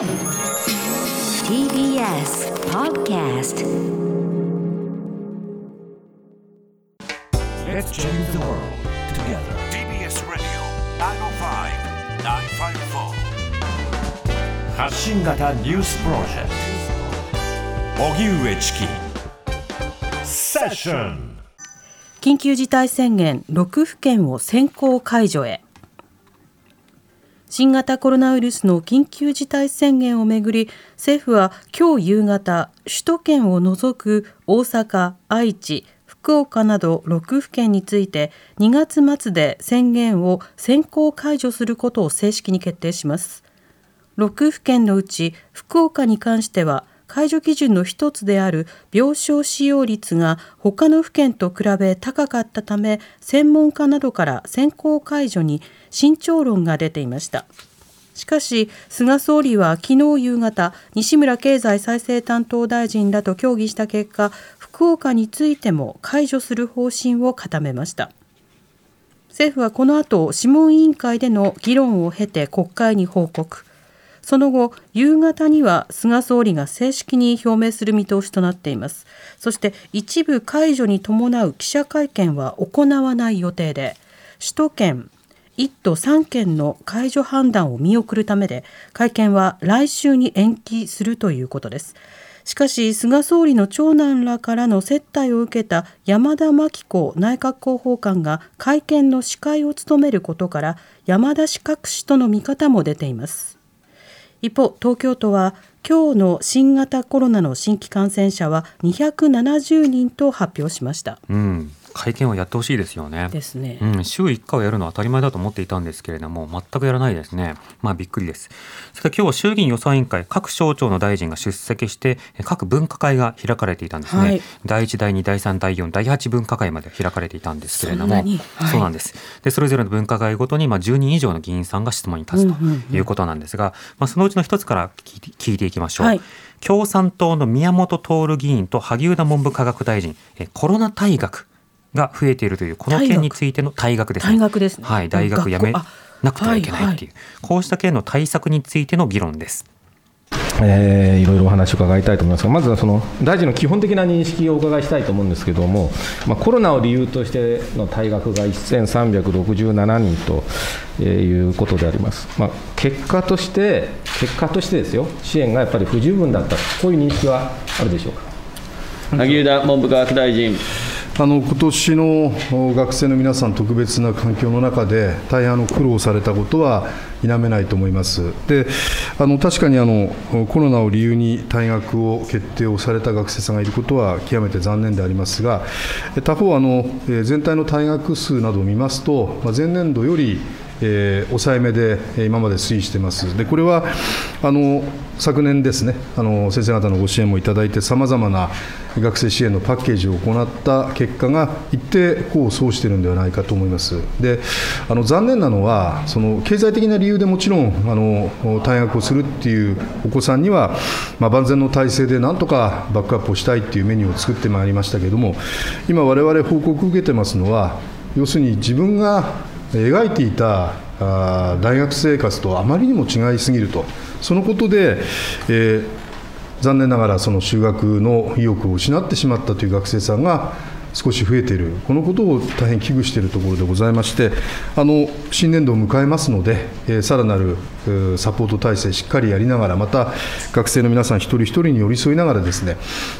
TBS Podcast Let's change the world together. TBS Radio 905-954発信型ニュースプロジェクト荻上チキセッション緊急事態宣言6府県を先行解除へ新型コロナウイルスの緊急事態宣言をめぐり政府は今日夕方首都圏を除く大阪愛知福岡など6府県について2月末で宣言を先行解除することを正式に決定します。6府県のうち福岡に関しては解除基準の一つである病床使用率が他の府県と比べ高かったため専門家などから先行解除に慎重論が出ていました。しかし菅総理は昨日夕方西村経済再生担当大臣らと協議した結果福岡についても解除する方針を固めました。政府はこの後諮問委員会での議論を経て国会に報告。その後夕方には菅総理が正式に表明する見通しとなっています。そして一部解除に伴う記者会見は行わない予定で首都圏1都3県の解除判断を見送るためで会見は来週に延期するということです。しかし菅総理の長男らからの接待を受けた山田真紀子内閣広報官が会見の司会を務めることから山田氏隠しとの見方も出ています。一方東京都は今日の新型コロナの新規感染者は270人と発表しました。うん、会見はやってほしいですよね。ですね、うん、週1回はやるのは当たり前だと思っていたんですけれども、全くやらないですね。まあびっくりです。そして今日は衆議院予算委員会、各省庁の大臣が出席して、え各分科会が開かれていたんですね。はい第1、第2、第3、第4、第8分科会まで開かれていたんですけれども、そはいそうなんです。で、それぞれの分科会ごとに、まあ10人以上の議員さんが質問に立つということなんですが、まあそのうちの一つから聞いて聞いきましょう。はい共産党の宮本徹議員と萩生田文部科学大臣、えコロナ退学が増えているというこの件についての退学ですね。退学ですねはい、大学辞めなくてはいけないっていう、こうした件の対策についての議論です。えーいろいろお話を伺いたいと思いますが、まずはその大臣の基本的な認識をお伺いしたいと思うんですけれども、まあ、コロナを理由としての退学が1367人とえーいうことであります、まあ、結果として、結果としてですよ、支援がやっぱり不十分だった、こういう認識はあるでしょうか？萩生田文部科学大臣。あの今年の学生の皆さん、特別な環境の中で、大変あの苦労されたことは否めないと思います。であの確かにあのコロナを理由に退学を決定をされた学生さんがいることは極めて残念でありますが、他方あの、え全体の退学数などを見ますと、ま前年度よりえ抑えめで今まで推移してます。でこれはあの昨年ですね、あの先生方のご支援もいただいて、さまざまな学生支援のパッケージを行った結果が、一定功を奏しているのではないかと思います。であの残念なのは、その経済的な理由でもちろんあの退学をするっていうお子さんには、まあ、万全の体制でなんとかバックアップをしたいっていうメニューを作ってまいりましたけれども、今、われわれ報告を受けてますのは、要するに自分が描いていた大学生活とあまりにも違いすぎると、そのことで、えー残念ながらその就学の意欲を失ってしまったという学生さんが少し増えている、このことを大変危惧しているところでございまして、あの新年度を迎えますので、えーさらなるサポート体制、しっかりやりながら、また学生の皆さん一人一人に寄り添いながら、ですね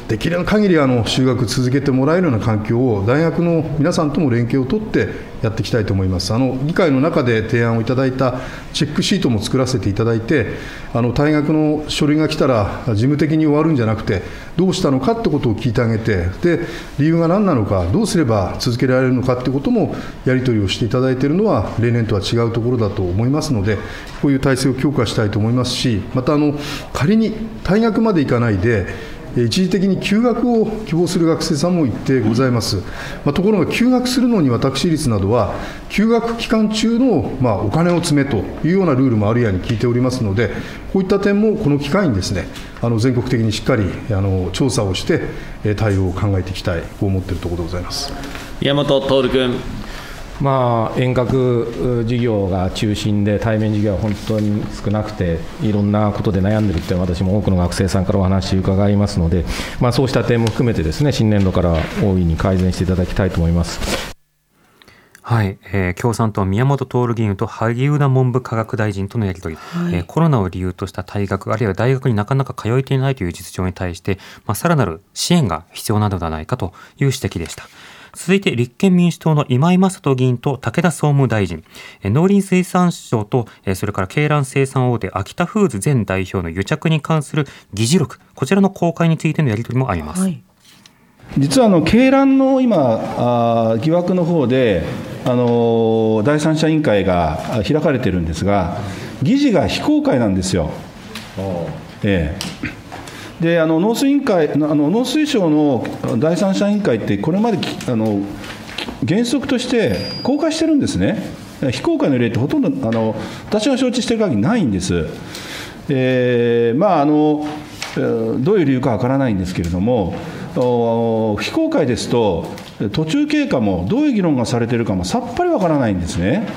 できる限りあの就学続けてもらえるような環境を、大学の皆さんとも連携を取ってやっていきたいと思います。あの議会の中で提案をいただいたチェックシートも作らせていただいて、あの退学の書類が来たら、事務的に終わるんじゃなくて、どうしたのかってことを聞いてあげて、で理由が何なのか、どうすれば続けられるのかってこともやり取りをしていただいているのは、例年とは違うところだと思いますので、こういう体制を強化したいと思いますし、またあの仮に退学までいかないで、一時的に休学を希望する学生さんも一定ございます。まあ、ところが休学するのに私立などは、休学期間中の、まあ、お金を詰めというようなルールもあるやに聞いておりますので、こういった点もこの機会にですね、あの全国的にしっかりあの調査をして、え対応を考えていきたい、こう思っているところでございます。宮本徹君。まあ、遠隔授業が中心で対面授業は本当に少なくていろんなことで悩んでるって私も多くの学生さんからお話伺いますので、まあ、そうした点も含めてですね新年度から大いに改善していただきたいと思います。はい、えー、共産党宮本徹議員と萩生田文部科学大臣とのやり取り、はい、えー、コロナを理由とした退学あるいは大学になかなか通えていないという実情に対して、まあ、さらなる支援が必要なのではないかという指摘でした。続いて立憲民主党の今井正人議員と武田総務大臣、農林水産省とそれから鶏卵生産大手秋田フーズ前代表の癒着に関する議事録、こちらの公開についてのやり取りもあります。はい。実はあの鶏卵の今あ、疑惑の方であの第三者委員会が開かれてるんですが、議事が非公開なんですよ。ええ、であの農水委員会あの農水省の第三者委員会って、これまであの原則として公開してるんですね。非公開の例ってほとんどあの私が承知してる限りないんです。えー、まああのどういう理由かわからないんですけれども、非公開ですと、途中経過もどういう議論がされてるかもさっぱりわからないんですね。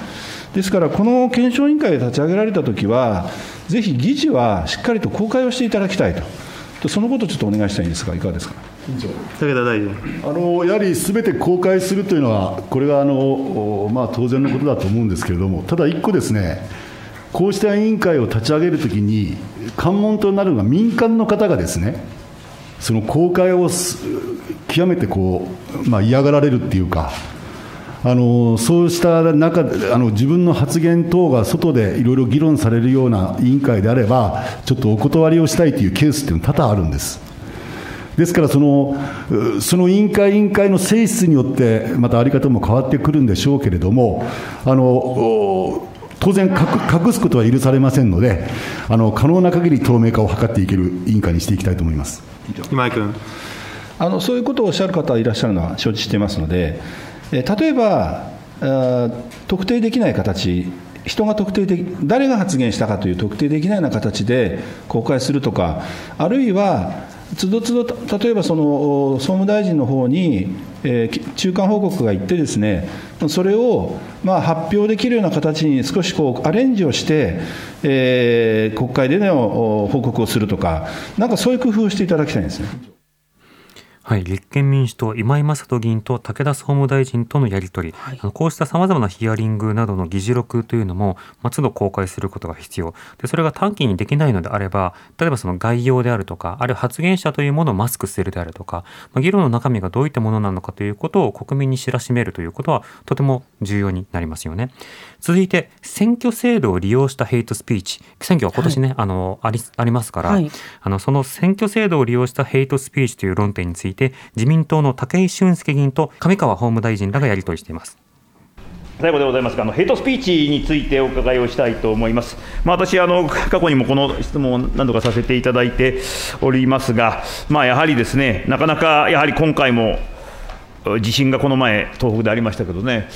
ですから、この検証委員会が立ち上げられたときは、ぜひ議事はしっかりと公開をしていただきたいと、そのことをちょっとお願いしたいんですが、いかがですか？武田大臣あのやはりすべて公開するというのは、これがあの、まあ、当然のことだと思うんですけれども、ただ一個ですね、こうした委員会を立ち上げるときに、関門となるのが民間の方がですね、その公開を極めてこう、まあ、嫌がられるっていうか、あのそうした中であの自分の発言等が外でいろいろ議論されるような委員会であれば、ちょっとお断りをしたいというケースっていうのは多々あるんです。ですからその、その委員会委員会の性質によって、また在り方も変わってくるんでしょうけれども、あの当然隠すことは許されませんので、あの可能な限り透明化を図っていける委員会にしていきたいと思います。今井君あのそういうことをおっしゃる方いらっしゃるのは承知していますので、え例えば特定できない形人が特定で誰が発言したかという特定できないような形で公開するとかあるいはつどつど例えばその総務大臣の方に、えー、中間報告がいってですねそれをまあ発表できるような形に少しこうアレンジをして、えー、国会での報告をするとかなんかそういう工夫をしていただきたいんですね。はい、立憲民主党、今井正人議員と武田総務大臣とのやり取り、はい、あのこうしたさまざまなヒアリングなどの議事録というのも、まあ、都度公開することが必要。で、それが短期にできないのであれば、例えばその概要であるとか、あるいは発言者というものをマスクするであるとか、まあ、議論の中身がどういったものなのかということを国民に知らしめるということは、とても重要になりますよね。続いて、選挙制度を利用したヘイトスピーチ、選挙は今年ね、はい、あのありありますから、はい、あのその選挙制度を利用したヘイトスピーチという論点について、いて自民党の武井俊介議員と上川法務大臣らがやり取りしています。最後でございますが、あのヘイトスピーチについてお伺いをしたいと思います。まあ、私あの、過去にもこの質問を何度かさせていただいておりますが、まあ、やはりですね、なかなかやはり今回も地震がこの前、東北でありましたけどね、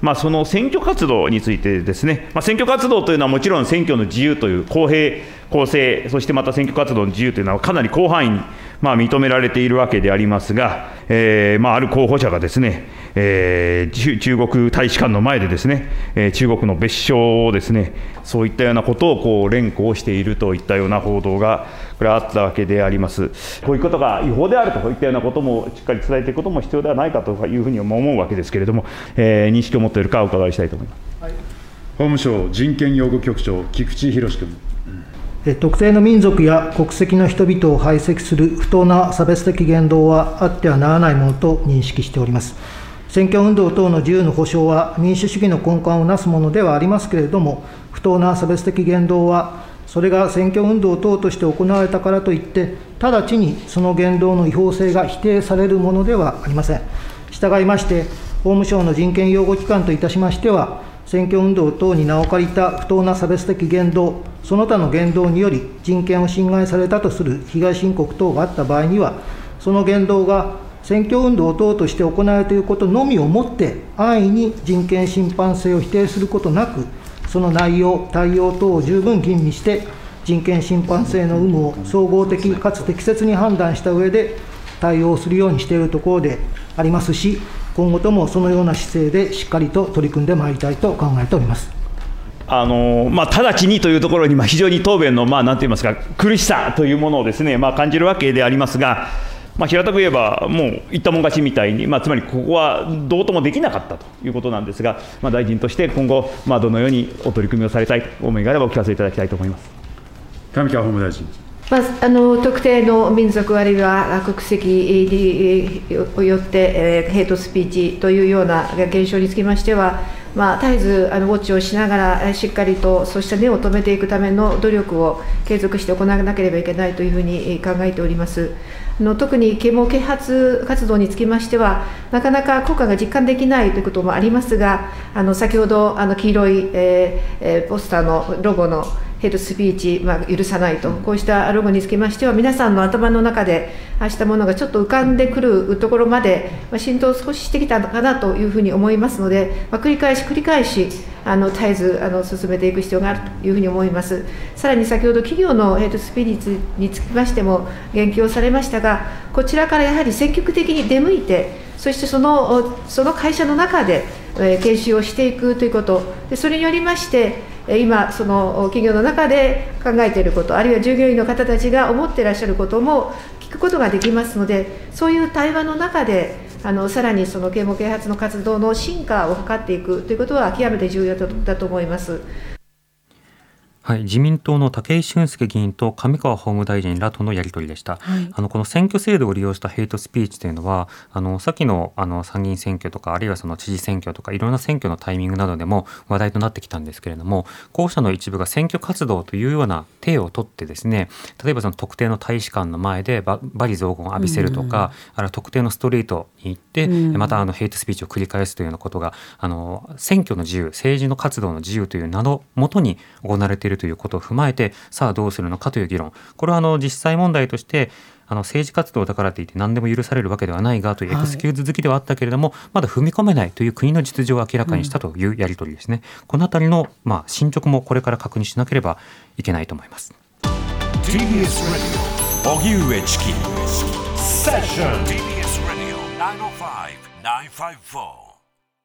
まあ、その選挙活動についてですね、まあ、選挙活動というのはもちろん選挙の自由という公平、公正、そしてまた選挙活動の自由というのはかなり広範囲にまあ、認められているわけでありますが、えーまあ、ある候補者がですね、えー、中国大使館の前でですね、えー、中国の別称をですね、そういったようなことをこう連呼しているといったような報道が、これあったわけであります。こういうことが違法であるといったようなこともしっかり伝えていくことも必要ではないかというふうに思うわけですけれども、えー、認識を持っているかお伺いしたいと思います。はい、法務省人権擁護局長、菊池博君。特定の民族や国籍の人々を排斥する不当な差別的言動はあってはならないものと認識しております。選挙運動等の自由の保障は民主主義の根幹をなすものではありますけれども、不当な差別的言動は、それが選挙運動等として行われたからといって、直ちにその言動の違法性が否定されるものではありません。従いまして、法務省の人権擁護機関といたしましては、選挙運動等に名を借りた不当な差別的言動、その他の言動により人権を侵害されたとする被害申告等があった場合には、その言動が選挙運動等として行われていることのみをもって、安易に人権侵犯性を否定することなく、その内容、対応等を十分吟味して、人権侵犯性の有無を総合的かつ適切に判断した上で対応するようにしているところでありますし、今後ともそのような姿勢でしっかりと取り組んでまいりたいと考えております。あのまあ、直ちにというところに、まあ、非常に答弁の、まあ、なんて言いますか、苦しさというものをですね、まあ、感じるわけでありますが、まあ、平たく言えば、もう言ったもん勝ちみたいに、まあ、つまりここはどうともできなかったということなんですが、まあ、大臣として今後、まあ、どのようにお取り組みをされたいと思いがあれば、お聞かせいただきたいと思います上川法務大臣。まあ、あの特定の民族あるいは国籍によって、えー、ヘイトスピーチというような現象につきましては、まあ、絶えずあのウォッチをしながら、しっかりとそうした根を止めていくための努力を継続して行わなければいけないというふうに考えております。の特に啓蒙啓発活動につきましては、なかなか効果が実感できないということもありますが、あの先ほどあの黄色い、えー、ポスターのロゴのヘルスピーチ、まあ、許さないと、こうしたロゴにつきましては、皆さんの頭の中で、ああしたものがちょっと浮かんでくるところまで、まあ、浸透少ししてきたのかなというふうに思いますので、まあ、繰り返し繰り返し、あの絶えずあの進めていく必要があるというふうに思います。さらに先ほど企業のヘルスピリッツにつきましても言及をされましたが、こちらからやはり積極的に出向いて、そしてそのその会社の中で、えー、研修をしていくということ、でそれによりまして、今、その企業の中で考えていること、あるいは従業員の方たちが思っていらっしゃることも聞くことができますので、そういう対話の中で、あのさらにその啓蒙啓発の活動の進化を図っていくということは極めて重要だと思います。はい、自民党の武井俊介議員と上川法務大臣らとのやり取りでした、はい、あのこの選挙制度を利用したヘイトスピーチというのはあの先のあの参議院選挙とかあるいはその知事選挙とかいろんな選挙のタイミングなどでも話題となってきたんですけれども候補者の一部が選挙活動というような体を取ってですね例えばその特定の大使館の前で罵詈雑言を浴びせるとか、あるいは特定のストリートに行って、またあのヘイトスピーチを繰り返すというようなことがあの選挙の自由政治の活動の自由という名のもとに行われているということを踏まえてさあどうするのかという議論。これはあの実際問題としてあの政治活動だからといって何でも許されるわけではないがというエクスキューズ好きではあったけれども、はい、まだ踏み込めないという国の実情を明らかにしたというやり取りですね、うん、この辺りの、まあ、進捗もこれから確認しなければいけないと思います。TBS